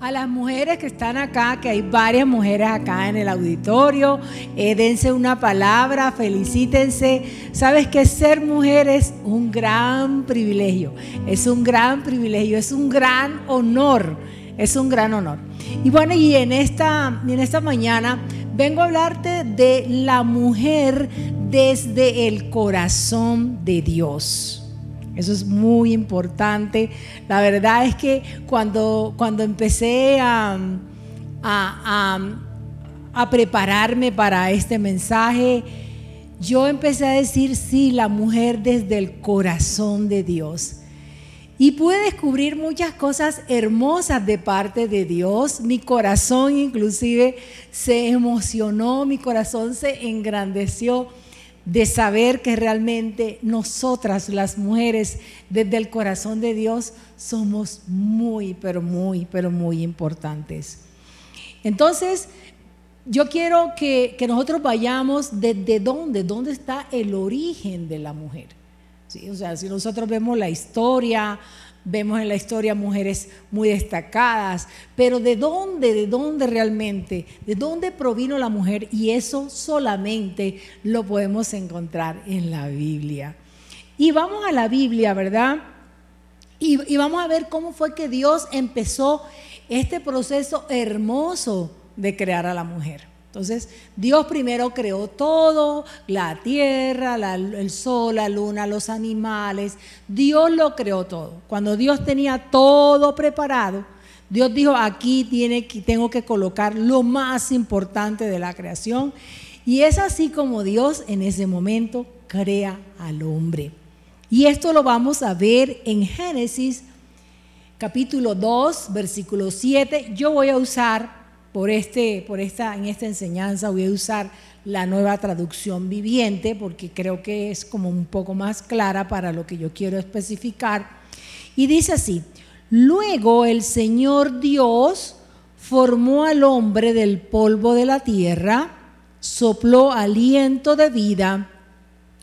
a las mujeres que están acá, que hay varias mujeres acá en el auditorio, eh, dense una palabra, felicítense. Sabes que ser mujer es un gran privilegio, es un gran privilegio, es un gran honor, es un gran honor. Y bueno, y en esta, en esta mañana vengo a hablarte de la mujer desde el corazón de Dios. Eso es muy importante. La verdad es que cuando, cuando empecé a, a, prepararme para este mensaje, yo empecé a decir, sí, la mujer desde el corazón de Dios. Y pude descubrir muchas cosas hermosas de parte de Dios. Mi corazón inclusive se emocionó, mi corazón se engrandeció de saber que realmente nosotras las mujeres desde el corazón de Dios somos muy, pero muy, pero muy importantes. Entonces, yo quiero que, nosotros vayamos desde dónde, dónde está el origen de la mujer. ¿Sí? O sea, si nosotros vemos la historia, Vemos en la historia mujeres muy destacadas, pero ¿de dónde, de dónde realmente, de dónde provino la mujer? Y eso solamente lo podemos encontrar en la Biblia. Y vamos a la Biblia, ¿verdad? Y, vamos a ver cómo fue que Dios empezó este proceso hermoso de crear a la mujer. Entonces, Dios primero creó todo, la tierra, el sol, la luna, los animales. Dios lo creó todo. Cuando Dios tenía todo preparado, Dios dijo, aquí tiene, tengo que colocar lo más importante de la creación. Y es así como Dios en ese momento crea al hombre. Y esto lo vamos a ver en Génesis capítulo 2, versículo 7. Yo voy a usar por este, por esta, en esta enseñanza voy a usar la nueva traducción viviente porque creo que es como un poco más clara para lo que yo quiero especificar. Y dice así, luego el Señor Dios formó al hombre del polvo de la tierra, sopló aliento de vida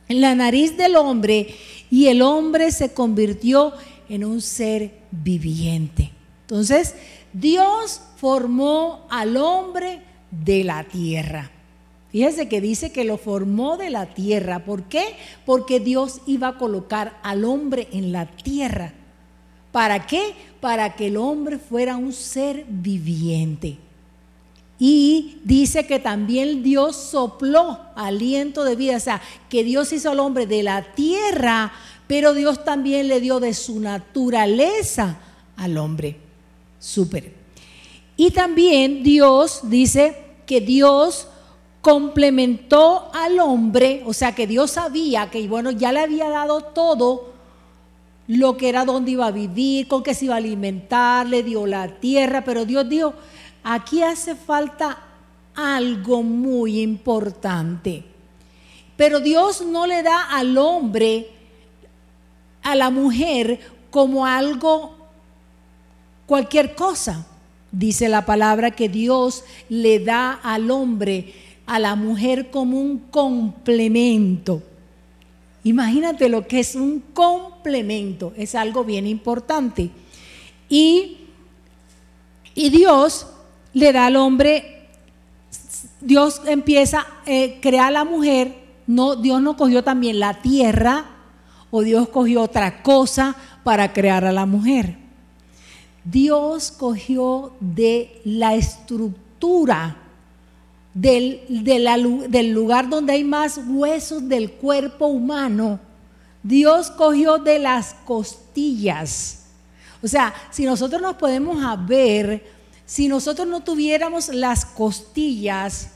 en la nariz del hombre y el hombre se convirtió en un ser viviente. Entonces, Dios formó al hombre de la tierra. Fíjese que dice que lo formó de la tierra. ¿Por qué? Porque Dios iba a colocar al hombre en la tierra. ¿Para qué? Para que el hombre fuera un ser viviente. Y dice que también Dios sopló aliento de vida, o sea, que Dios hizo al hombre de la tierra, pero Dios también le dio de su naturaleza al hombre. Súper. Y también Dios dice que Dios complementó al hombre, o sea que Dios sabía que, bueno, ya le había dado todo lo que era donde iba a vivir, con qué se iba a alimentar, le dio la tierra, pero Dios dijo, aquí hace falta algo muy importante. Pero Dios no le da al hombre, a la mujer, como algo, cualquier cosa. Dice la palabra que Dios le da al hombre, a la mujer como un complemento. Imagínate lo que es un complemento, es algo bien importante. Y, y Dios le da al hombre, Dios empieza a eh, crear a la mujer, no, Dios no cogió también la tierra o Dios cogió otra cosa para crear a la mujer. Dios cogió de la estructura del, del, lugar donde hay más huesos del cuerpo humano. Dios cogió de las costillas. O sea, si nosotros nos podemos ver, si nosotros no tuviéramos las costillas,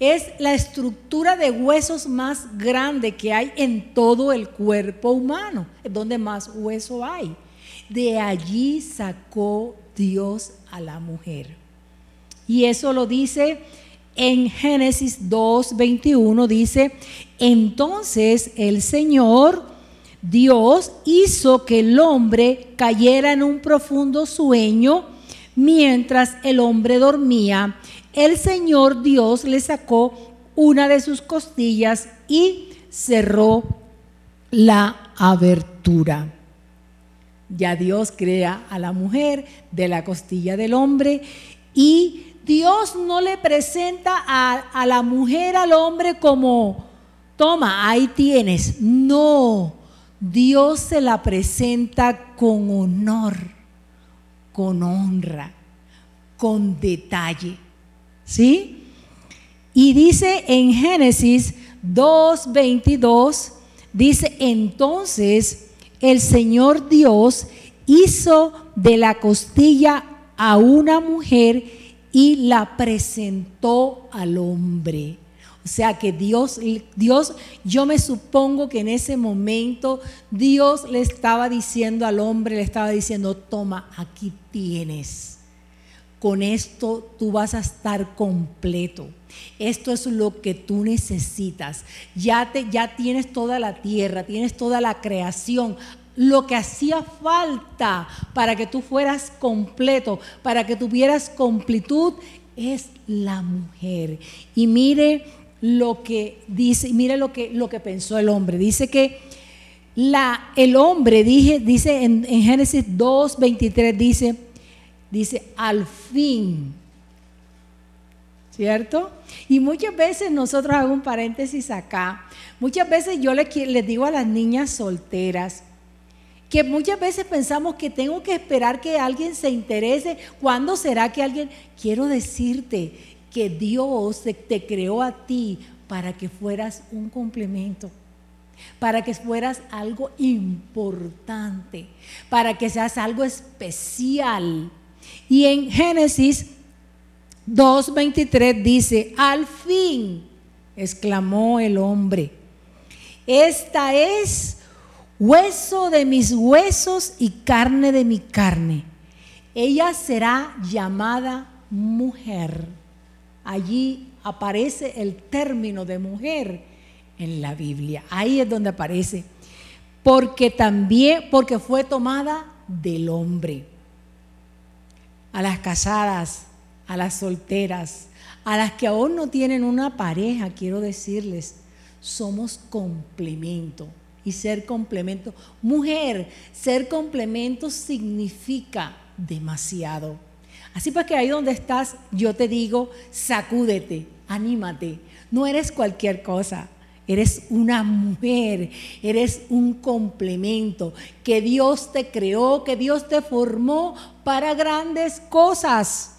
es la estructura de huesos más grande que hay en todo el cuerpo humano, donde más hueso hay. De allí sacó Dios a la mujer. Y eso lo dice en Génesis 2, 21, dice, entonces el Señor Dios hizo que el hombre cayera en un profundo sueño mientras el hombre dormía. El Señor Dios le sacó una de sus costillas y cerró la abertura. Ya Dios crea a la mujer de la costilla del hombre y Dios no le presenta a, a la mujer al hombre como, toma, ahí tienes. No, Dios se la presenta con honor, con honra, con detalle. ¿Sí? Y dice en Génesis 2.22, dice, entonces el Señor Dios hizo de la costilla a una mujer y la presentó al hombre. O sea que Dios, Dios, yo me supongo que en ese momento Dios le estaba diciendo al hombre, le estaba diciendo, toma, aquí tienes. Con esto tú vas a estar completo. Esto es lo que tú necesitas. Ya, te, ya tienes toda la tierra, tienes toda la creación. Lo que hacía falta para que tú fueras completo, para que tuvieras completud, es la mujer. Y mire lo que dice, mire lo que, lo que pensó el hombre. Dice que la, el hombre, dije, dice en, en Génesis 2, 23, dice, dice, al fin ¿cierto? Y muchas veces nosotros, hago un paréntesis acá, muchas veces yo les, digo a las niñas solteras que muchas veces pensamos que tengo que esperar que alguien se interese. ¿Cuándo será que alguien... Quiero decirte que Dios te creó a ti para que fueras un complemento para que fueras algo importante, para que seas algo especial. Y en Génesis 2.23 dice, al fin, exclamó el hombre, esta es hueso de mis huesos y carne de mi carne. Ella será llamada mujer. Allí aparece el término de mujer en la Biblia. Ahí es donde aparece. Porque también, porque fue tomada del hombre. A las casadas, a las solteras, a las que aún no tienen una pareja, quiero decirles, somos complemento. Y ser complemento, mujer, ser complemento significa demasiado. Así pues que ahí donde estás, yo te digo, sacúdete, anímate. No eres cualquier cosa. Eres una mujer, eres un complemento, que Dios te creó, que Dios te formó para grandes cosas.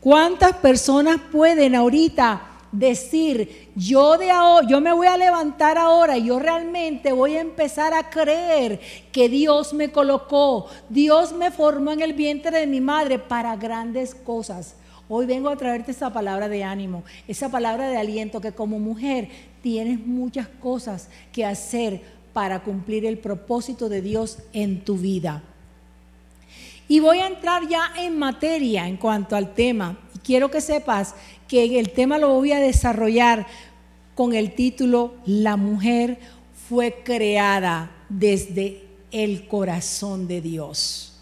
¿Cuántas personas pueden ahorita decir, yo de yo me voy a levantar ahora y yo realmente voy a empezar a creer que Dios me colocó, Dios me formó en el vientre de mi madre para grandes cosas? Hoy vengo a traerte esa palabra de ánimo, esa palabra de aliento que como mujer tienes muchas cosas que hacer para cumplir el propósito de Dios en tu vida. Y voy a entrar ya en materia en cuanto al tema. Y quiero que sepas que el tema lo voy a desarrollar con el título La mujer fue creada desde el corazón de Dios.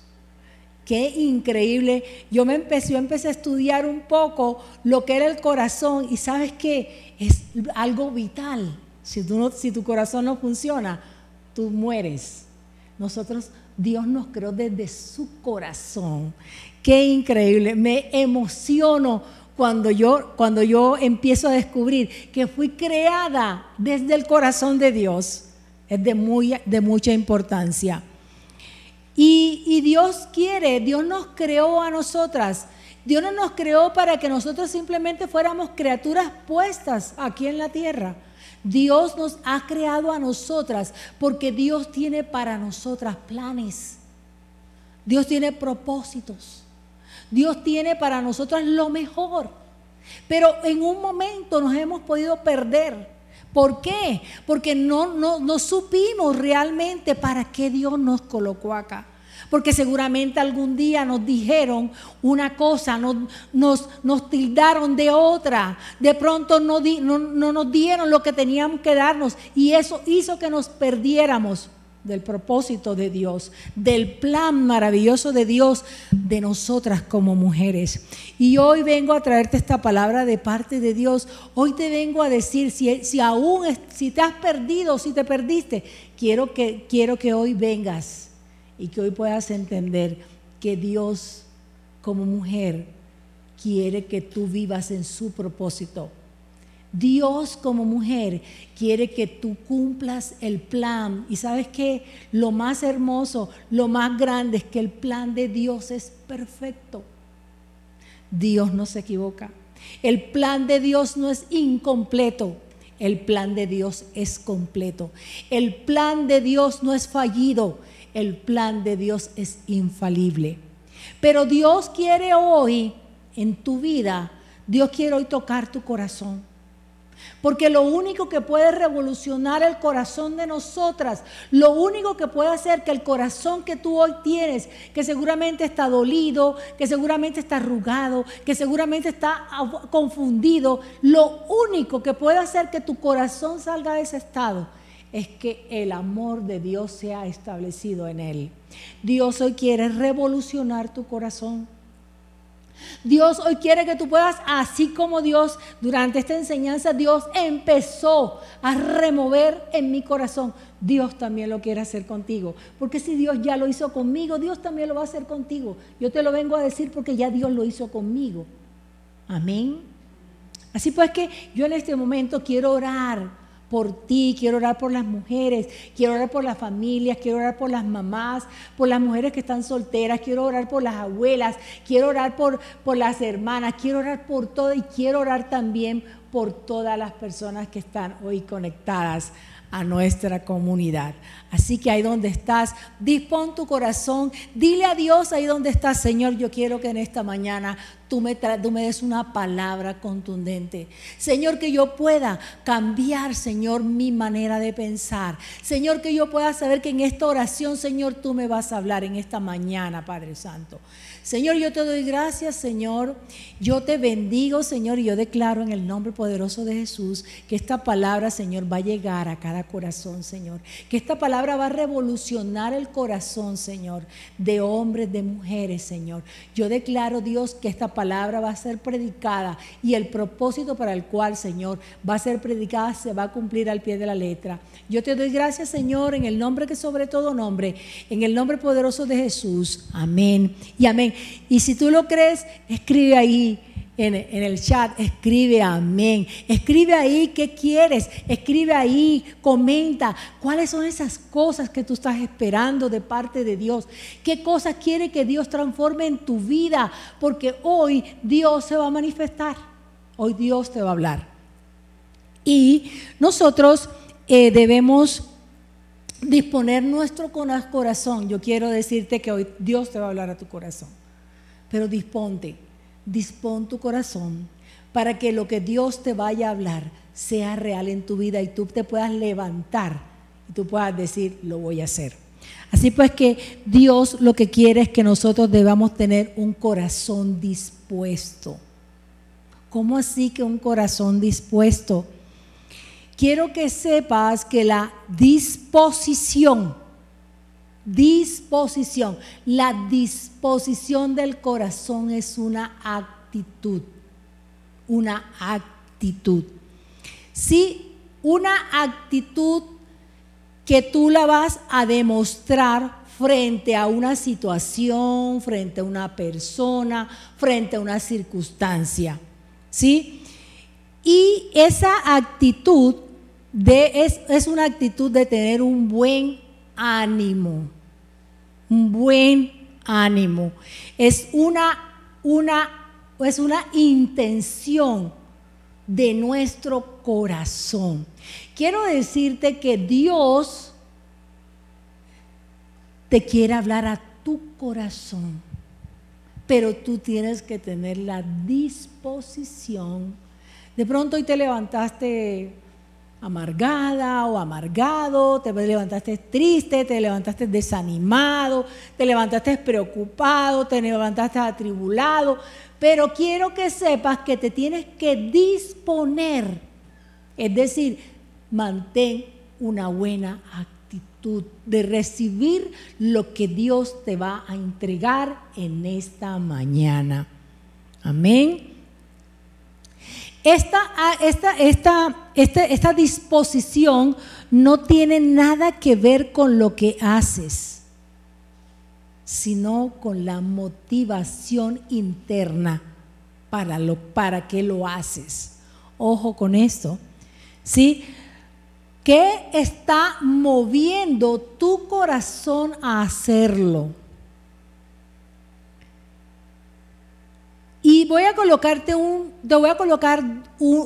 Qué increíble. Yo me empecé, yo empecé a estudiar un poco lo que era el corazón y sabes que es algo vital. Si, si tu corazón no funciona, tú mueres. Nosotros Dios nos creó desde su corazón. Qué increíble. Me emociono cuando yo, cuando yo empiezo a descubrir que fui creada desde el corazón de Dios. Es de, muy, de mucha importancia. Y, Dios quiere, Dios nos creó a nosotras. Dios no nos creó para que nosotros simplemente fuéramos criaturas puestas aquí en la tierra. Dios nos ha creado a nosotras porque Dios tiene para nosotras planes. Dios tiene propósitos. Dios tiene para nosotras lo mejor. Pero en un momento nos hemos podido perder. ¿Por qué? Porque no, no, no supimos realmente para qué Dios nos colocó acá. Porque seguramente algún día nos dijeron una cosa, nos, nos, tildaron de otra, de pronto no, no, no nos dieron lo que teníamos que darnos y eso hizo que nos perdiéramos del propósito de Dios, del plan maravilloso de Dios de nosotras como mujeres. Y hoy vengo a traerte esta palabra de parte de Dios. Hoy te vengo a decir, si, si aún si te has perdido, si te perdiste, quiero que, quiero que hoy vengas y que hoy puedas entender que Dios como mujer quiere que tú vivas en su propósito. Dios como mujer quiere que tú cumplas el plan. Y sabes que lo más hermoso, lo más grande es que el plan de Dios es perfecto. Dios no se equivoca. El plan de Dios no es incompleto. El plan de Dios es completo. El plan de Dios no es fallido. El plan de Dios es infalible. Pero Dios quiere hoy en tu vida, Dios quiere hoy tocar tu corazón. Porque lo único que puede revolucionar el corazón de nosotras, lo único que puede hacer que el corazón que tú hoy tienes, que seguramente está dolido, que seguramente está arrugado, que seguramente está confundido, lo único que puede hacer que tu corazón salga de ese estado es que el amor de Dios sea establecido en él. Dios hoy quiere revolucionar tu corazón. Dios hoy quiere que tú puedas, así como Dios durante esta enseñanza, Dios empezó a remover en mi corazón. Dios también lo quiere hacer contigo. Porque si Dios ya lo hizo conmigo, Dios también lo va a hacer contigo. Yo te lo vengo a decir porque ya Dios lo hizo conmigo. Amén. Así pues que yo en este momento quiero orar por ti, quiero orar por las mujeres, quiero orar por las familias, quiero orar por las mamás, por las mujeres que están solteras, quiero orar por las abuelas, quiero orar por, por las hermanas, quiero orar por todo y quiero orar también por todas las personas que están hoy conectadas a nuestra comunidad. Así que ahí donde estás, dispón tu corazón, dile a Dios ahí donde estás, Señor, yo quiero que en esta mañana tú me, tú me des una palabra contundente. Señor, que yo pueda cambiar, Señor, mi manera de pensar. Señor, que yo pueda saber que en esta oración, Señor, tú me vas a hablar en esta mañana, Padre Santo. Señor, yo te doy gracias, Señor. Yo te bendigo, Señor, y yo declaro en el nombre poderoso de Jesús que esta palabra, Señor, va a llegar a cada corazón, Señor. Que esta palabra va a revolucionar el corazón, Señor, de hombres, de mujeres, Señor. Yo declaro, Dios, que esta palabra va a ser predicada y el propósito para el cual, Señor, va a ser predicada se va a cumplir al pie de la letra. Yo te doy gracias, Señor, en el nombre que sobre todo nombre, en el nombre poderoso de Jesús. Amén y amén. Y si tú lo crees, escribe ahí en, el chat, escribe amén. Escribe ahí qué quieres, escribe ahí, comenta cuáles son esas cosas que tú estás esperando de parte de Dios. ¿Qué cosas quiere que Dios transforme en tu vida? Porque hoy Dios se va a manifestar. Hoy Dios te va a hablar. Y nosotros eh, debemos disponer nuestro corazón. Yo quiero decirte que hoy Dios te va a hablar a tu corazón. Pero disponte, dispón tu corazón para que lo que Dios te vaya a hablar sea real en tu vida y tú te puedas levantar y tú puedas decir, lo voy a hacer. Así pues que Dios lo que quiere es que nosotros debamos tener un corazón dispuesto. ¿Cómo así que un corazón dispuesto? Quiero que sepas que la disposición Disposición. La disposición del corazón es una actitud. Una actitud. Sí, una actitud que tú la vas a demostrar frente a una situación, frente a una persona, frente a una circunstancia. ¿Sí? Y esa actitud de, es, es una actitud de tener un buen ánimo, un buen ánimo. Es una, una, es una intención de nuestro corazón. Quiero decirte que Dios te quiere hablar a tu corazón, pero tú tienes que tener la disposición. De pronto hoy te levantaste amargada o amargado, te levantaste triste, te levantaste desanimado, te levantaste preocupado, te levantaste atribulado, pero quiero que sepas que te tienes que disponer, es decir, mantén una buena actitud de recibir lo que Dios te va a entregar en esta mañana. Amén. Ah, esta, esta, esta, esta, disposición no tiene nada que ver con lo que haces. sino con la motivación interna para, lo, para que lo haces. Ojo con esto. ¿Sí? ¿Qué está moviendo tu corazón a hacerlo? Y voy a colocarte un, te voy a colocar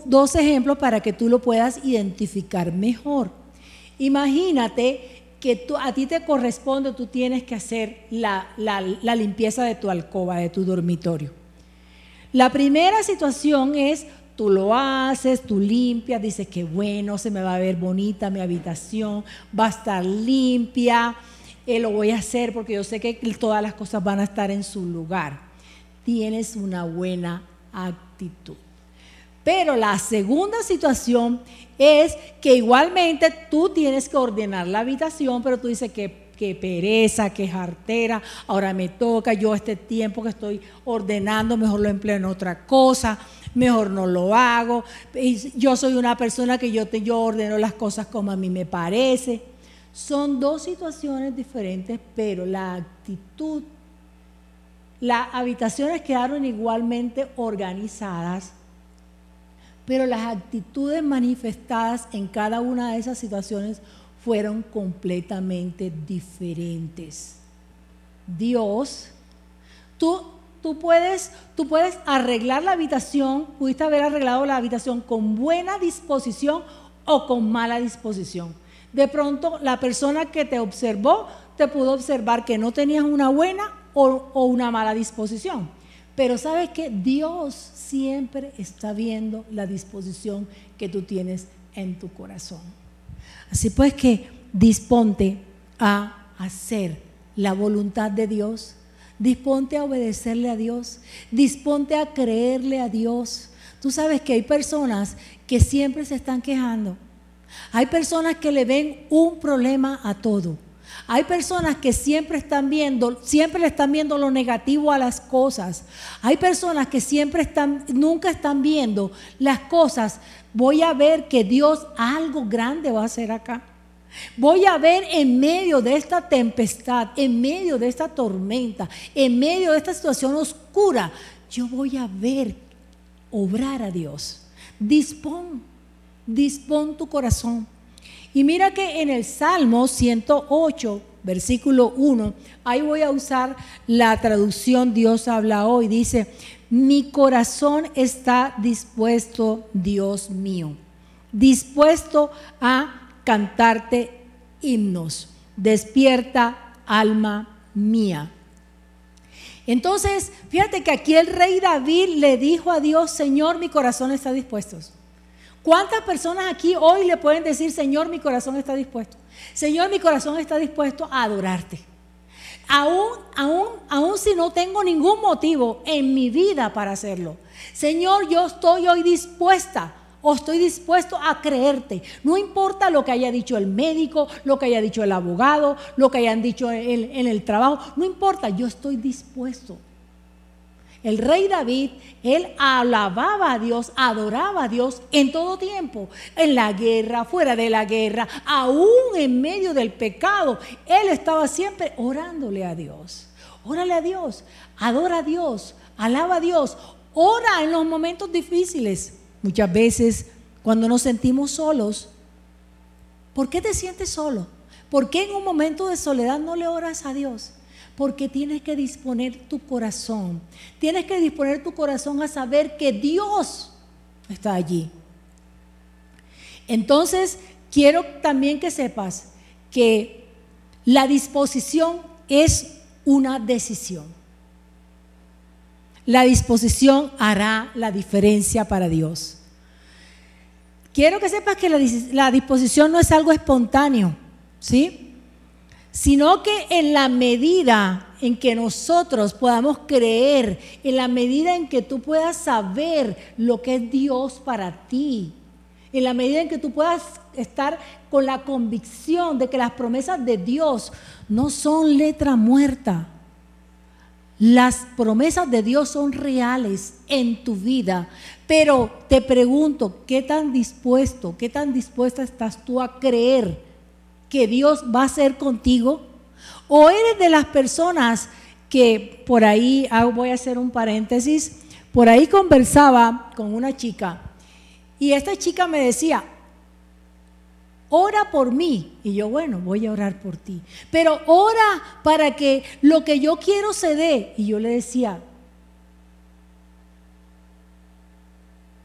dos ejemplos para que tú lo puedas identificar mejor. Imagínate que tú, a ti te corresponde, tú tienes que hacer la, limpieza de tu alcoba, de tu dormitorio. La primera situación es Tú lo haces, tú limpias, dices que bueno, se me va a ver bonita mi habitación, va a estar limpia, eh, lo voy a hacer porque yo sé que todas las cosas van a estar en su lugar. Tienes una buena actitud. Pero la segunda situación es que igualmente tú tienes que ordenar la habitación, pero tú dices que que pereza, que jartera, ahora me toca, yo este tiempo que estoy ordenando, mejor lo empleo en otra cosa mejor no lo hago. Yo soy una persona que yo, te, yo ordeno las cosas como a mí me parece. Son dos situaciones diferentes, pero la actitud, las habitaciones quedaron igualmente organizadas, pero las actitudes manifestadas en cada una de esas situaciones fueron completamente diferentes. Dios, tú tú puedes, tú puedes arreglar la habitación, pudiste haber arreglado la habitación con buena disposición o con mala disposición. De pronto la persona que te observó te pudo observar que no tenías una buena o, una mala disposición. Pero sabes que Dios siempre está viendo la disposición que tú tienes en tu corazón. Así pues que disponte a hacer la voluntad de Dios Disponte a obedecerle a Dios. Disponte a creerle a Dios. Tú sabes que hay personas que siempre se están quejando. Hay personas que le ven un problema a todo. Hay personas que siempre están viendo, siempre le están viendo lo negativo a las cosas. Hay personas que siempre están, nunca están viendo las cosas. Voy a ver que Dios algo grande va a hacer acá. Voy a ver en medio de esta tempestad, en medio de esta tormenta, en medio de esta situación oscura, yo voy a ver obrar a Dios. Dispón, dispón tu corazón. Y mira que en el Salmo 108, versículo 1, ahí voy a usar la traducción Dios habla hoy. Dice, mi corazón está dispuesto, Dios mío, dispuesto a cantarte himnos. Despierta, alma mía. Entonces, fíjate que aquí el rey David le dijo a Dios, Señor, mi corazón está dispuesto. ¿Cuántas personas aquí hoy le pueden decir, Señor, mi corazón está dispuesto? Señor, mi corazón está dispuesto a adorarte. Aún, aún, aún si no tengo ningún motivo en mi vida para hacerlo. Señor, yo estoy hoy dispuesta o estoy dispuesto a creerte. No importa lo que haya dicho el médico, lo que haya dicho el abogado, lo que hayan dicho en, en el trabajo, no importa, yo estoy dispuesto. El rey David, él alababa a Dios, adoraba a Dios en todo tiempo, en la guerra, fuera de la guerra, aún en medio del pecado. Él estaba siempre orándole a Dios. Órale a Dios, adora a Dios, alaba a Dios, ora en los momentos difíciles. Muchas veces cuando nos sentimos solos, ¿por qué te sientes solo? ¿Por qué en un momento de soledad no le oras a Dios? Porque tienes que disponer tu corazón. Tienes que disponer tu corazón a saber que Dios está allí. Entonces, quiero también que sepas que la disposición es una decisión. La disposición hará la diferencia para Dios. Quiero que sepas que la, disposición no es algo espontáneo, ¿sí? Sino que en la medida en que nosotros podamos creer, en la medida en que tú puedas saber lo que es Dios para ti, en la medida en que tú puedas estar con la convicción de que las promesas de Dios no son letra muerta, las promesas de Dios son reales en tu vida, pero te pregunto, ¿qué tan dispuesto, qué tan dispuesta estás tú a creer que Dios va a ser contigo? O eres de las personas que por ahí, ah, voy a hacer un paréntesis, por ahí conversaba con una chica y esta chica me decía, ora por mí. Y yo, bueno, voy a orar por ti. Pero ora para que lo que yo quiero se dé. Y yo le decía,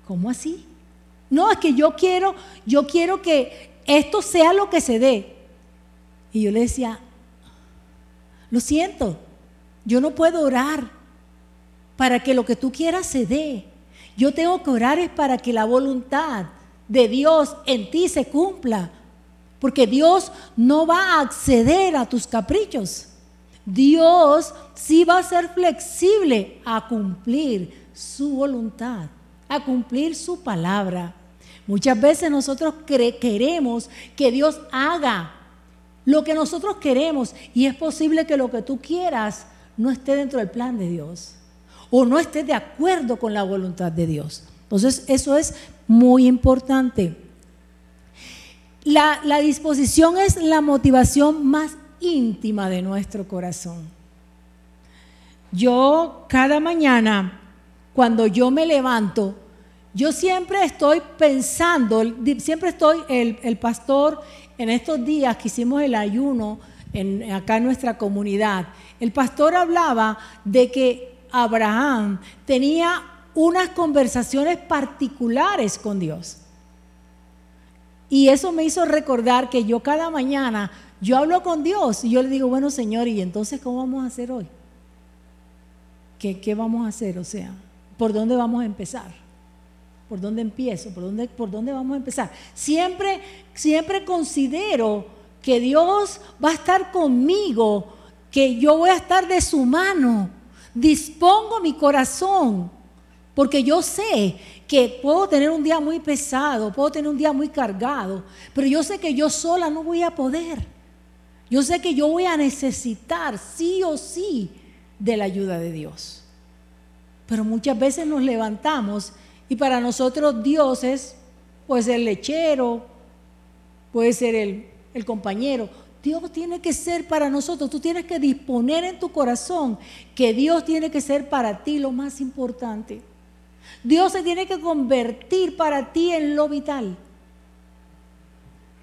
¿cómo así? No, es que yo quiero, yo quiero que esto sea lo que se dé. Y yo le decía, lo siento, yo no puedo orar para que lo que tú quieras se dé. Yo tengo que orar es para que la voluntad de Dios en ti se cumpla. Porque Dios no va a acceder a tus caprichos. Dios sí va a ser flexible a cumplir su voluntad, a cumplir su palabra. Muchas veces nosotros queremos que Dios haga lo que nosotros queremos y es posible que lo que tú quieras no esté dentro del plan de Dios o no esté de acuerdo con la voluntad de Dios. Entonces eso es muy importante. La, la disposición es la motivación más íntima de nuestro corazón. Yo cada mañana, cuando yo me levanto, yo siempre estoy pensando, siempre estoy, el, pastor, en estos días que hicimos el ayuno en, acá en nuestra comunidad, el pastor hablaba de que Abraham tenía unas conversaciones particulares con Dios. Y eso me hizo recordar que yo cada mañana, yo hablo con Dios y yo le digo, bueno Señor, ¿y entonces cómo vamos a hacer hoy? ¿Qué, qué vamos a hacer? O sea, ¿por dónde vamos a empezar? ¿Por dónde empiezo? ¿Por dónde, por dónde vamos a empezar? Siempre, siempre considero que Dios va a estar conmigo, que yo voy a estar de su mano. Dispongo mi corazón, porque yo sé que puedo tener un día muy pesado, puedo tener un día muy cargado, pero yo sé que yo sola no voy a poder. Yo sé que yo voy a necesitar sí o sí de la ayuda de Dios. Pero muchas veces nos levantamos y para nosotros Dios es, puede ser el lechero, puede ser el, el compañero. Dios tiene que ser para nosotros. Tú tienes que disponer en tu corazón que Dios tiene que ser para ti lo más importante. Dios se tiene que convertir para ti en lo vital.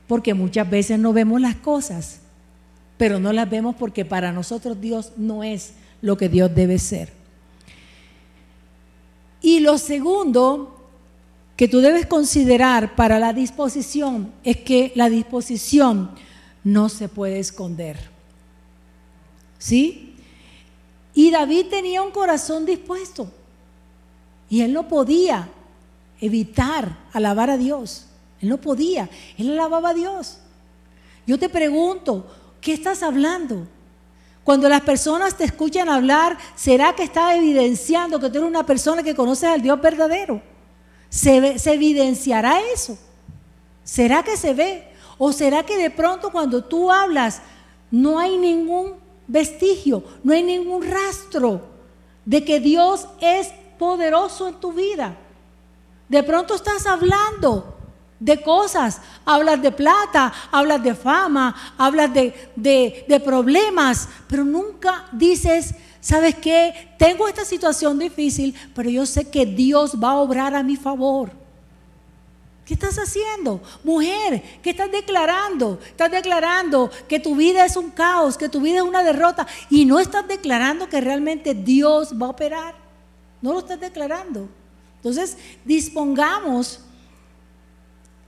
Porque muchas veces no vemos las cosas, pero no las vemos porque para nosotros Dios no es lo que Dios debe ser. Y lo segundo que tú debes considerar para la disposición es que la disposición no se puede esconder. ¿Sí? Y David tenía un corazón dispuesto. Y él no podía evitar alabar a Dios. Él no podía. Él alababa a Dios. Yo te pregunto, ¿qué estás hablando? Cuando las personas te escuchan hablar, ¿será que está evidenciando que tú eres una persona que conoce al Dios verdadero? ¿Se, ¿Se, evidenciará eso? ¿Será que se ve? ¿O será que de pronto cuando tú hablas no hay ningún vestigio, no hay ningún rastro de que Dios es poderoso en tu vida? De pronto estás hablando de cosas, hablas de plata, hablas de fama, hablas de, de, problemas, pero nunca dices, ¿sabes qué? Tengo esta situación difícil, pero yo sé que Dios va a obrar a mi favor. ¿Qué estás haciendo? Mujer, ¿qué estás declarando? Estás declarando que tu vida es un caos, que tu vida es una derrota y no estás declarando que realmente Dios va a operar. No lo estás declarando. Entonces, dispongamos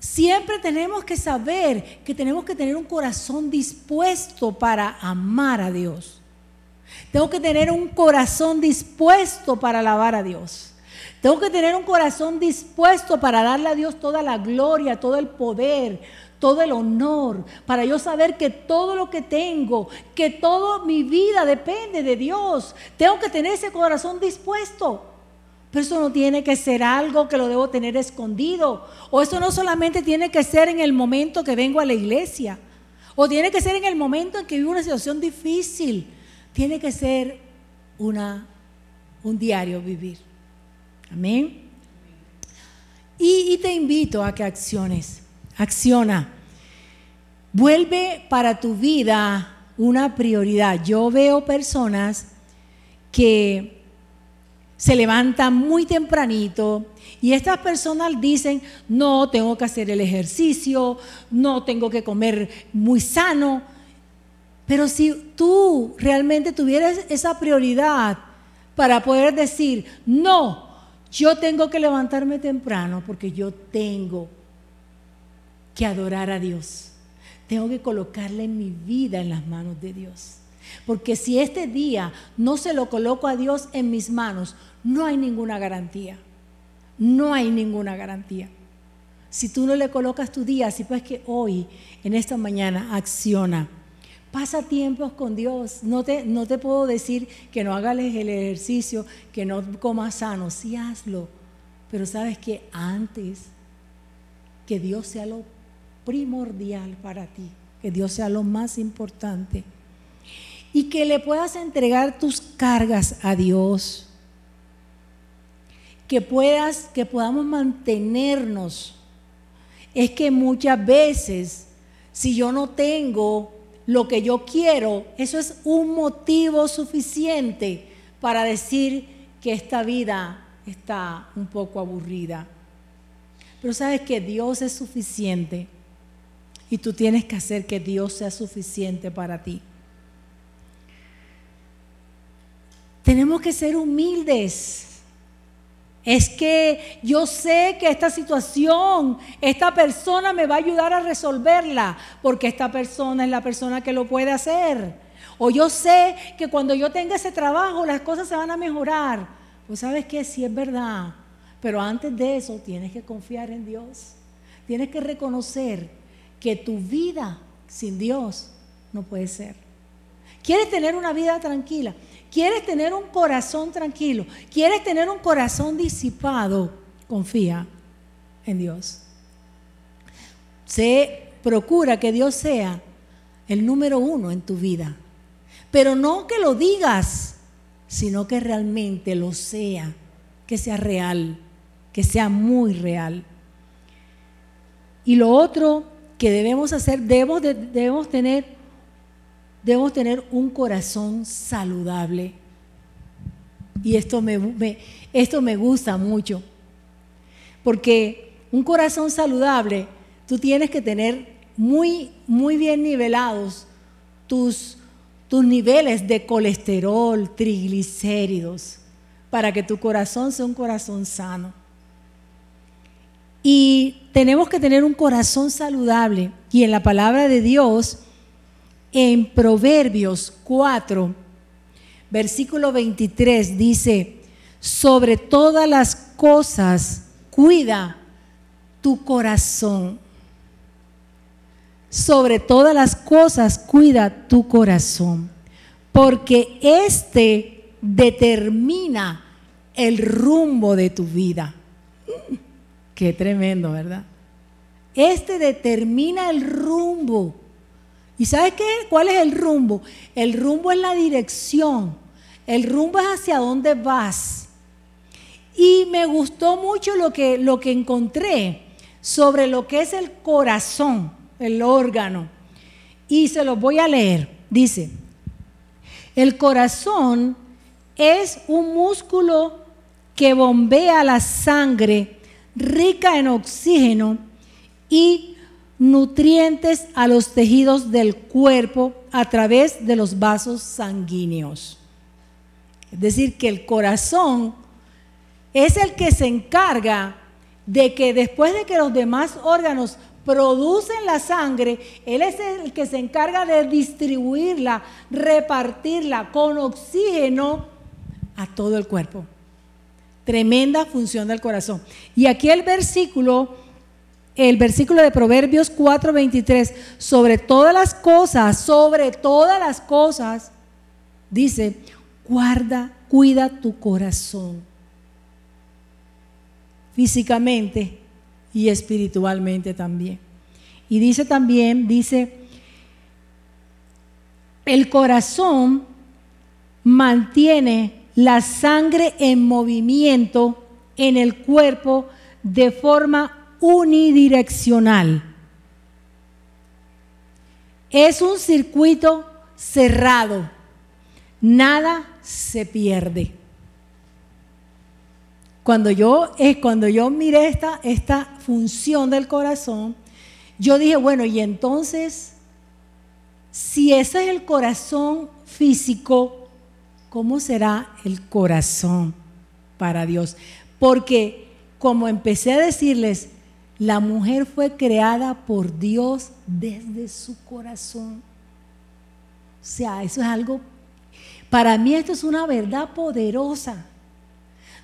Siempre tenemos que saber que tenemos que tener un corazón dispuesto para amar a Dios. Tengo que tener un corazón dispuesto para alabar a Dios. Tengo que tener un corazón dispuesto para darle a Dios toda la gloria, todo el poder, todo el honor, para yo saber que todo lo que tengo, que toda mi vida depende de Dios. Tengo que tener ese corazón dispuesto. Pero eso no tiene que ser algo que lo debo tener escondido. O eso no solamente tiene que ser en el momento que vengo a la iglesia. O tiene que ser en el momento en que vivo una situación difícil. Tiene que ser una, un diario vivir. Amén. Y, y te invito a que acciones. Acciona. Vuelve para tu vida una prioridad. Yo veo personas que se levantan muy tempranito y estas personas dicen, no, tengo que hacer el ejercicio, no tengo que comer muy sano. Pero si tú realmente tuvieras esa prioridad para poder decir, no, yo tengo que levantarme temprano porque yo tengo que adorar a Dios. Tengo que colocarle mi vida en las manos de Dios. Porque si este día no se lo coloco a Dios en mis manos, no hay ninguna garantía. No hay ninguna garantía. Si tú no le colocas tu día, así pues que hoy, en esta mañana, acciona. Pasa tiempos con Dios. No te, no te puedo decir que no hagas el ejercicio, que no comas sano. Sí, hazlo. Pero sabes que antes que Dios sea lo primordial para ti, que Dios sea lo más importante y que le puedas entregar tus cargas a Dios. Que puedas, que podamos mantenernos. Es que muchas veces, si yo no tengo lo que yo quiero, eso es un motivo suficiente para decir que esta vida está un poco aburrida. Pero sabes que Dios es suficiente y tú tienes que hacer que Dios sea suficiente para ti. Que ser humildes. Es que yo sé que esta situación, esta persona me va a ayudar a resolverla, porque esta persona es la persona que lo puede hacer. O yo sé que cuando yo tenga ese trabajo las cosas se van a mejorar. Pues sabes que sí es verdad. Pero antes de eso tienes que confiar en Dios. Tienes que reconocer que tu vida sin Dios no puede ser. ¿Quieres tener una vida tranquila? ¿Quieres tener un corazón tranquilo? ¿Quieres tener un corazón disipado? Confía en Dios. Se procura que Dios sea el número uno en tu vida. Pero no que lo digas, sino que realmente lo sea, que sea real, que sea muy real. Y lo otro que debemos hacer, debemos, debemos tener debemos tener un corazón saludable. Y esto me, esto me gusta mucho, porque un corazón saludable, tú tienes que tener muy, muy bien nivelados tus, tus niveles de colesterol, triglicéridos, para que tu corazón sea un corazón sano. Y tenemos que tener un corazón saludable. Y en la palabra de Dios, en Proverbios 4, versículo 23 dice, sobre todas las cosas cuida tu corazón. Sobre todas las cosas cuida tu corazón, porque este determina el rumbo de tu vida. Qué tremendo, ¿verdad? Este determina el rumbo ¿Y sabes qué? ¿Cuál es el rumbo? El rumbo es la dirección. El rumbo es hacia dónde vas. Y me gustó mucho lo que, lo que encontré sobre lo que es el corazón, el órgano. Y se los voy a leer. Dice, el corazón es un músculo que bombea la sangre rica en oxígeno y nutrientes a los tejidos del cuerpo a través de los vasos sanguíneos. Es decir, que el corazón es el que se encarga de que después de que los demás órganos producen la sangre, Él es el que se encarga de distribuirla, repartirla con oxígeno a todo el cuerpo. Tremenda función del corazón. Y aquí el versículo el versículo de Proverbios 4:23, sobre todas las cosas, sobre todas las cosas, dice, guarda, cuida tu corazón, físicamente y espiritualmente también. Y dice también, dice, el corazón mantiene la sangre en movimiento en el cuerpo de forma unidireccional. Es un circuito cerrado, nada se pierde. Cuando yo, eh, cuando yo miré esta, esta función del corazón, yo dije, bueno, y entonces, si ese es el corazón físico, ¿cómo será el corazón para Dios? Porque como empecé a decirles, la mujer fue creada por Dios desde su corazón. O sea, eso es algo, para mí esto es una verdad poderosa.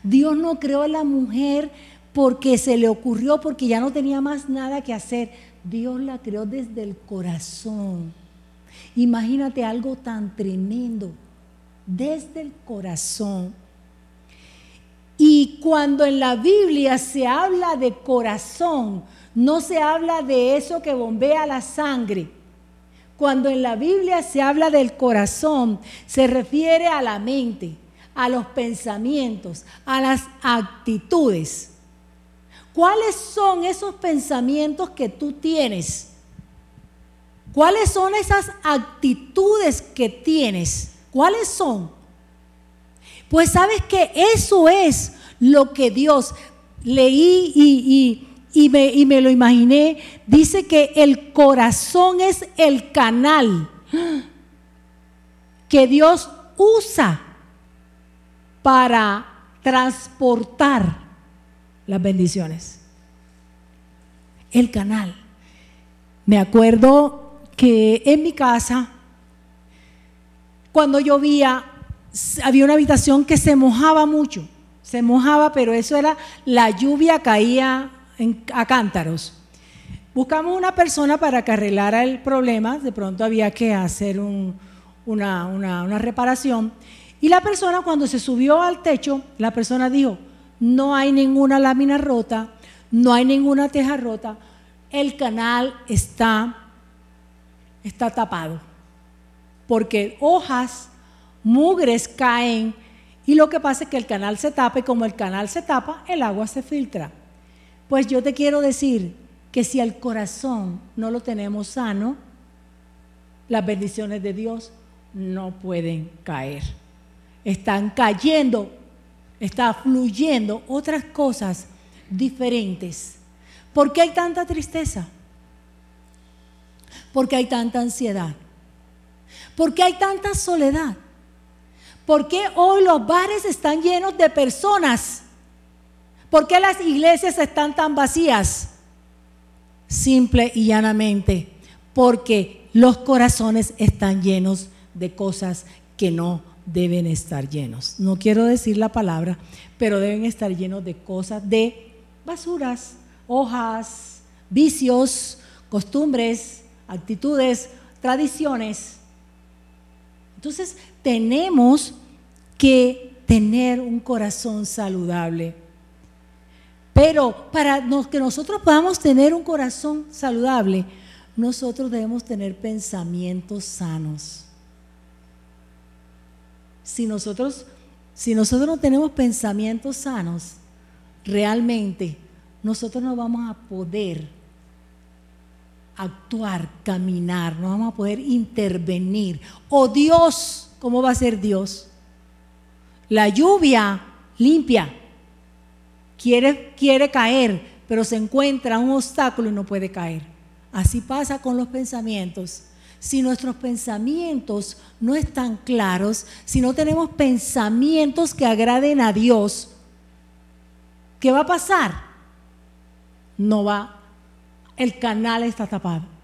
Dios no creó a la mujer porque se le ocurrió, porque ya no tenía más nada que hacer. Dios la creó desde el corazón. Imagínate algo tan tremendo, desde el corazón. Y cuando en la Biblia se habla de corazón, no se habla de eso que bombea la sangre. Cuando en la Biblia se habla del corazón, se refiere a la mente, a los pensamientos, a las actitudes. ¿Cuáles son esos pensamientos que tú tienes? ¿Cuáles son esas actitudes que tienes? ¿Cuáles son? Pues sabes que eso es lo que Dios leí y, me, y me lo imaginé. Dice que el corazón es el canal que Dios usa para transportar las bendiciones. El canal. Me acuerdo que en mi casa, cuando llovía, había una habitación que se mojaba mucho, se mojaba, pero eso era, la lluvia caía a cántaros. Buscamos una persona para que arreglara el problema, de pronto había que hacer una, una reparación. Y la persona cuando se subió al techo, la persona dijo, no hay ninguna lámina rota, no hay ninguna teja rota, el canal está, está tapado, porque hojas mugres caen y lo que pasa es que el canal se tapa y como el canal se tapa, el agua se filtra. Pues yo te quiero decir que si el corazón no lo tenemos sano, las bendiciones de Dios no pueden caer. Están cayendo, está fluyendo otras cosas diferentes. ¿Por qué hay tanta tristeza? ¿Por qué hay tanta ansiedad? ¿Por qué hay tanta soledad? ¿Por qué hoy los bares están llenos de personas? ¿Por qué las iglesias están tan vacías? Simple y llanamente, porque los corazones están llenos de cosas que no deben estar llenos. No quiero decir la palabra, pero deben estar llenos de cosas, de basuras, hojas, vicios, costumbres, actitudes, tradiciones. Entonces, tenemos que tener un corazón saludable. Pero para que nosotros podamos tener un corazón saludable, nosotros debemos tener pensamientos sanos. Si nosotros, si nosotros no tenemos pensamientos sanos, realmente nosotros no vamos a poder actuar, caminar, no vamos a poder intervenir. O Dios ¿cómo va a ser Dios? La lluvia limpia, quiere, quiere caer, pero se encuentra un obstáculo y no puede caer. Así pasa con los pensamientos. Si nuestros pensamientos no están claros, si no tenemos pensamientos que agraden a Dios, ¿qué va a pasar? No va, el canal está tapado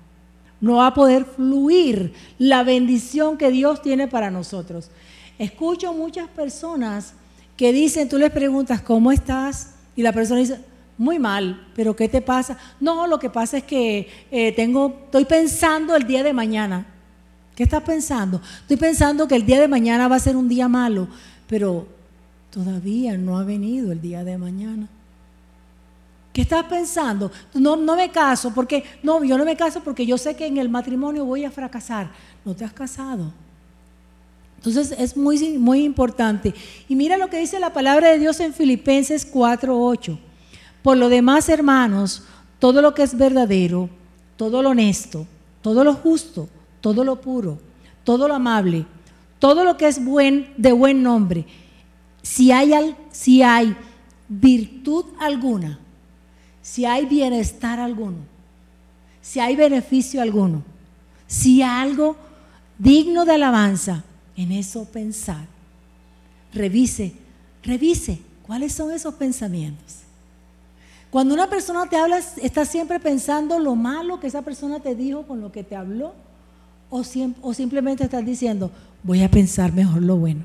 no va a poder fluir la bendición que Dios tiene para nosotros. Escucho muchas personas que dicen, tú les preguntas, ¿cómo estás? Y la persona dice, muy mal, pero ¿qué te pasa? No, lo que pasa es que eh, tengo, estoy pensando el día de mañana. ¿Qué estás pensando? Estoy pensando que el día de mañana va a ser un día malo, pero todavía no ha venido el día de mañana. ¿Qué estás pensando? No, no me caso porque, no, yo no me caso porque yo sé que en el matrimonio voy a fracasar. No te has casado. Entonces es muy, muy importante. Y mira lo que dice la palabra de Dios en Filipenses 4:8. Por lo demás, hermanos, todo lo que es verdadero, todo lo honesto, todo lo justo, todo lo puro, todo lo amable, todo lo que es buen, de buen nombre, si hay, si hay virtud alguna, si hay bienestar alguno, si hay beneficio alguno, si hay algo digno de alabanza, en eso pensar. Revise, revise cuáles son esos pensamientos. Cuando una persona te habla, está siempre pensando lo malo que esa persona te dijo con lo que te habló, o, o simplemente estás diciendo, voy a pensar mejor lo bueno.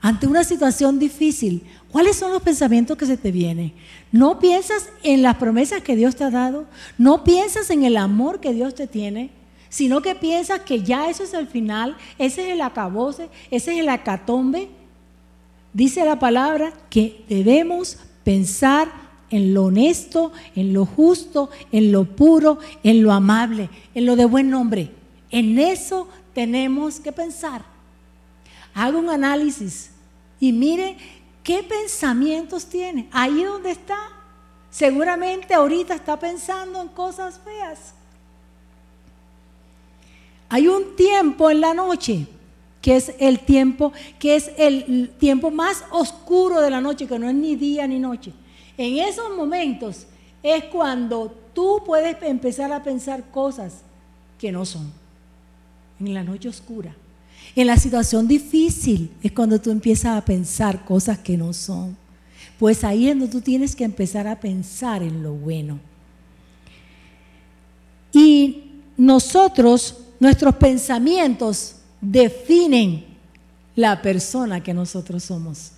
Ante una situación difícil, ¿cuáles son los pensamientos que se te vienen? No piensas en las promesas que Dios te ha dado, no piensas en el amor que Dios te tiene, sino que piensas que ya eso es el final, ese es el acabose, ese es el acatombe. Dice la palabra que debemos pensar en lo honesto, en lo justo, en lo puro, en lo amable, en lo de buen nombre. En eso tenemos que pensar. Haga un análisis y mire qué pensamientos tiene. Ahí donde está. Seguramente ahorita está pensando en cosas feas. Hay un tiempo en la noche que es el tiempo, que es el tiempo más oscuro de la noche, que no es ni día ni noche. En esos momentos es cuando tú puedes empezar a pensar cosas que no son. En la noche oscura. En la situación difícil es cuando tú empiezas a pensar cosas que no son. Pues ahí es donde tú tienes que empezar a pensar en lo bueno. Y nosotros, nuestros pensamientos definen la persona que nosotros somos.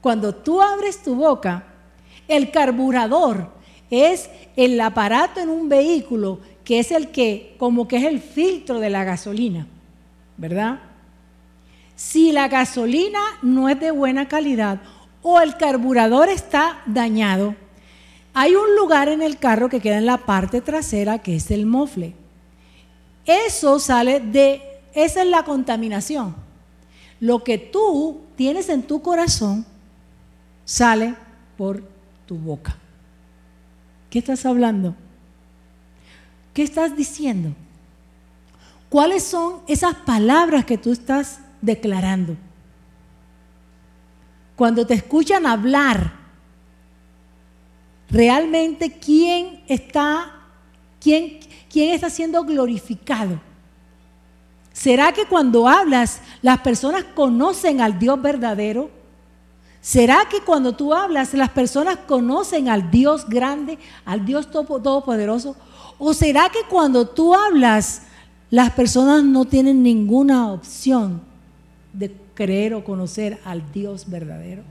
Cuando tú abres tu boca, el carburador es el aparato en un vehículo que es el que, como que es el filtro de la gasolina, ¿verdad? Si la gasolina no es de buena calidad o el carburador está dañado, hay un lugar en el carro que queda en la parte trasera que es el mofle. Eso sale de, esa es la contaminación. Lo que tú tienes en tu corazón sale por tu boca. ¿Qué estás hablando? ¿Qué estás diciendo? ¿Cuáles son esas palabras que tú estás declarando? Cuando te escuchan hablar, realmente quién está, quién, ¿quién está siendo glorificado? ¿Será que cuando hablas las personas conocen al Dios verdadero? ¿Será que cuando tú hablas las personas conocen al Dios grande, al Dios todopoderoso? ¿O será que cuando tú hablas las personas no tienen ninguna opción de creer o conocer al Dios verdadero?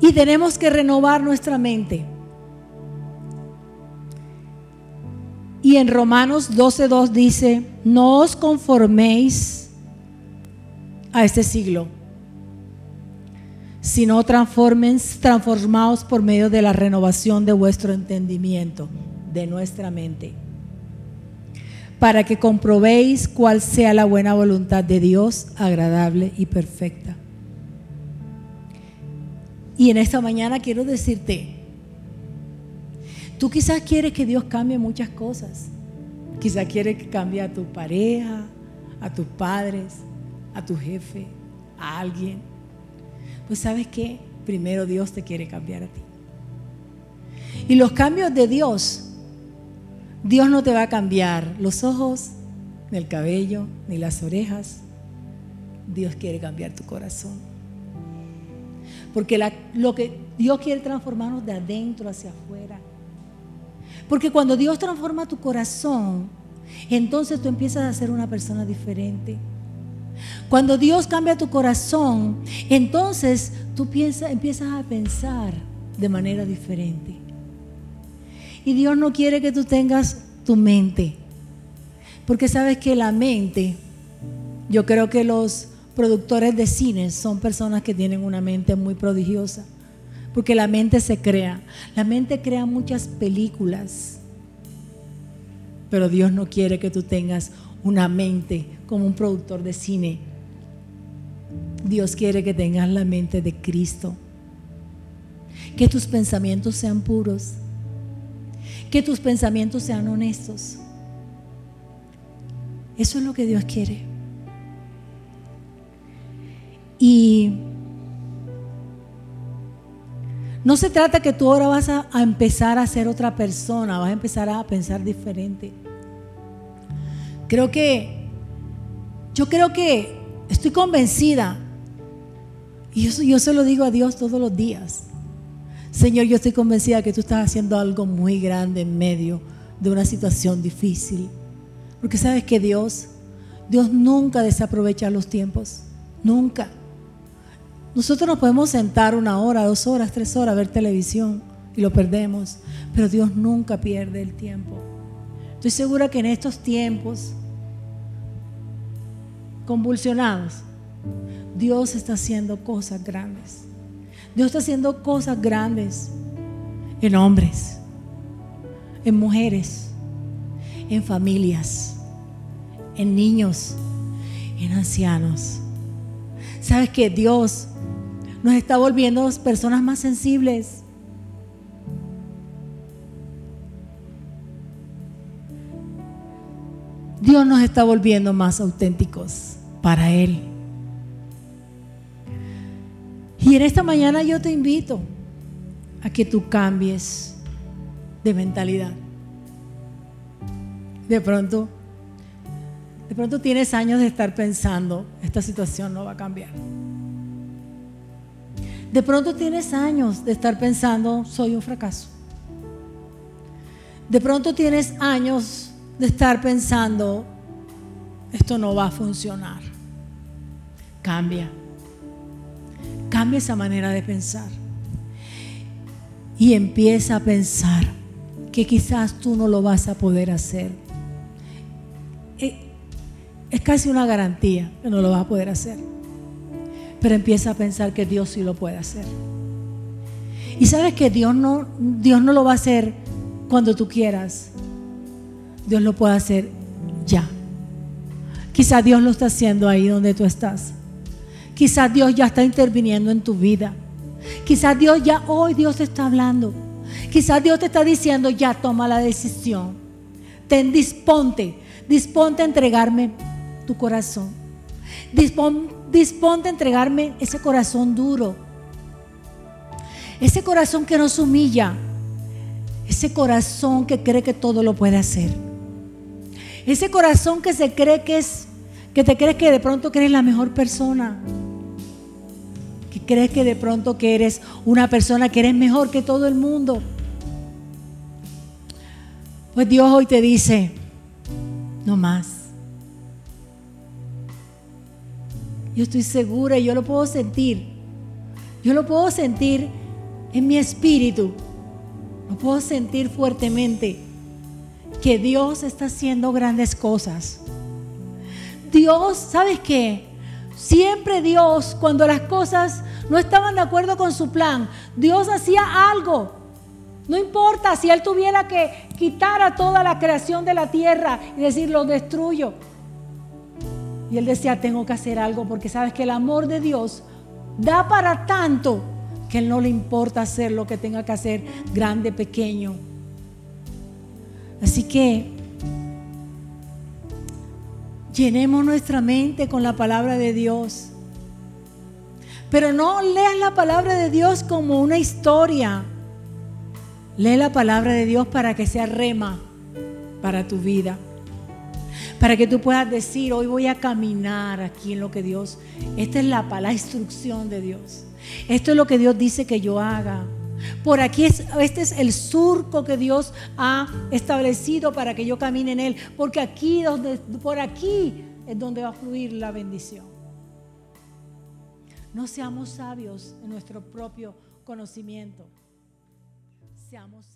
Y tenemos que renovar nuestra mente. Y en Romanos 12.2 dice, no os conforméis a este siglo, sino transformaos por medio de la renovación de vuestro entendimiento, de nuestra mente, para que comprobéis cuál sea la buena voluntad de Dios, agradable y perfecta. Y en esta mañana quiero decirte, tú quizás quieres que Dios cambie muchas cosas. Quizás quieres que cambie a tu pareja, a tus padres, a tu jefe, a alguien. Pues sabes qué, primero Dios te quiere cambiar a ti. Y los cambios de Dios, Dios no te va a cambiar los ojos, ni el cabello, ni las orejas. Dios quiere cambiar tu corazón. Porque lo que Dios quiere transformarnos de adentro hacia afuera. Porque cuando Dios transforma tu corazón, entonces tú empiezas a ser una persona diferente. Cuando Dios cambia tu corazón, entonces tú empiezas a pensar de manera diferente. Y Dios no quiere que tú tengas tu mente. Porque sabes que la mente, yo creo que los productores de cine son personas que tienen una mente muy prodigiosa, porque la mente se crea. La mente crea muchas películas, pero Dios no quiere que tú tengas una mente como un productor de cine. Dios quiere que tengas la mente de Cristo, que tus pensamientos sean puros, que tus pensamientos sean honestos. Eso es lo que Dios quiere. Y no se trata que tú ahora vas a, empezar a ser otra persona, vas a empezar a pensar diferente. Creo que, yo creo que estoy convencida, y yo se lo digo a Dios todos los días. Señor, yo estoy convencida que tú estás haciendo algo muy grande en medio de una situación difícil. Porque sabes que Dios, Dios nunca desaprovecha los tiempos. Nunca. Nosotros nos podemos sentar una hora, dos horas, tres horas a ver televisión y lo perdemos. Pero Dios nunca pierde el tiempo. Estoy segura que en estos tiempos convulsionados, Dios está haciendo cosas grandes. Dios está haciendo cosas grandes en hombres, en mujeres, en familias, en niños, en ancianos. ¿Sabes que Dios nos está volviendo personas más sensibles? Dios nos está volviendo más auténticos para Él. Y en esta mañana yo te invito a que tú cambies de mentalidad. De pronto, de pronto tienes años de estar pensando, esta situación no va a cambiar. De pronto tienes años de estar pensando, soy un fracaso. De pronto tienes años de estar pensando, esto no va a funcionar. Cambia. Cambia esa manera de pensar. Y empieza a pensar que quizás tú no lo vas a poder hacer. Eh, es casi una garantía que no lo vas a poder hacer. Pero empieza a pensar que Dios sí lo puede hacer. Y sabes que Dios no, Dios no lo va a hacer cuando tú quieras. Dios lo puede hacer ya. Quizás Dios lo está haciendo ahí donde tú estás. Quizás Dios ya está interviniendo en tu vida. Quizás Dios ya hoy Dios te está hablando. Quizás Dios te está diciendo, ya toma la decisión. Ten, disponte, disponte a entregarme tu corazón. disponte a entregarme ese corazón duro. Ese corazón que nos humilla. Ese corazón que cree que todo lo puede hacer. Ese corazón que se cree que es, que te crees que de pronto que eres la mejor persona crees que de pronto que eres una persona que eres mejor que todo el mundo. Pues Dios hoy te dice, no más. Yo estoy segura y yo lo puedo sentir. Yo lo puedo sentir en mi espíritu. Lo puedo sentir fuertemente. Que Dios está haciendo grandes cosas. Dios, ¿sabes qué? Siempre Dios, cuando las cosas no estaban de acuerdo con su plan, Dios hacía algo. No importa si Él tuviera que quitar a toda la creación de la tierra y decir, lo destruyo. Y Él decía, tengo que hacer algo porque sabes que el amor de Dios da para tanto que Él no le importa hacer lo que tenga que hacer, grande, pequeño. Así que Llenemos nuestra mente con la palabra de Dios. Pero no leas la palabra de Dios como una historia. Lee la palabra de Dios para que sea rema para tu vida. Para que tú puedas decir, hoy voy a caminar aquí en lo que Dios, esta es la, la instrucción de Dios. Esto es lo que Dios dice que yo haga. Por aquí es, este es el surco que Dios ha establecido para que yo camine en él, porque aquí donde por aquí es donde va a fluir la bendición. No seamos sabios en nuestro propio conocimiento. Seamos.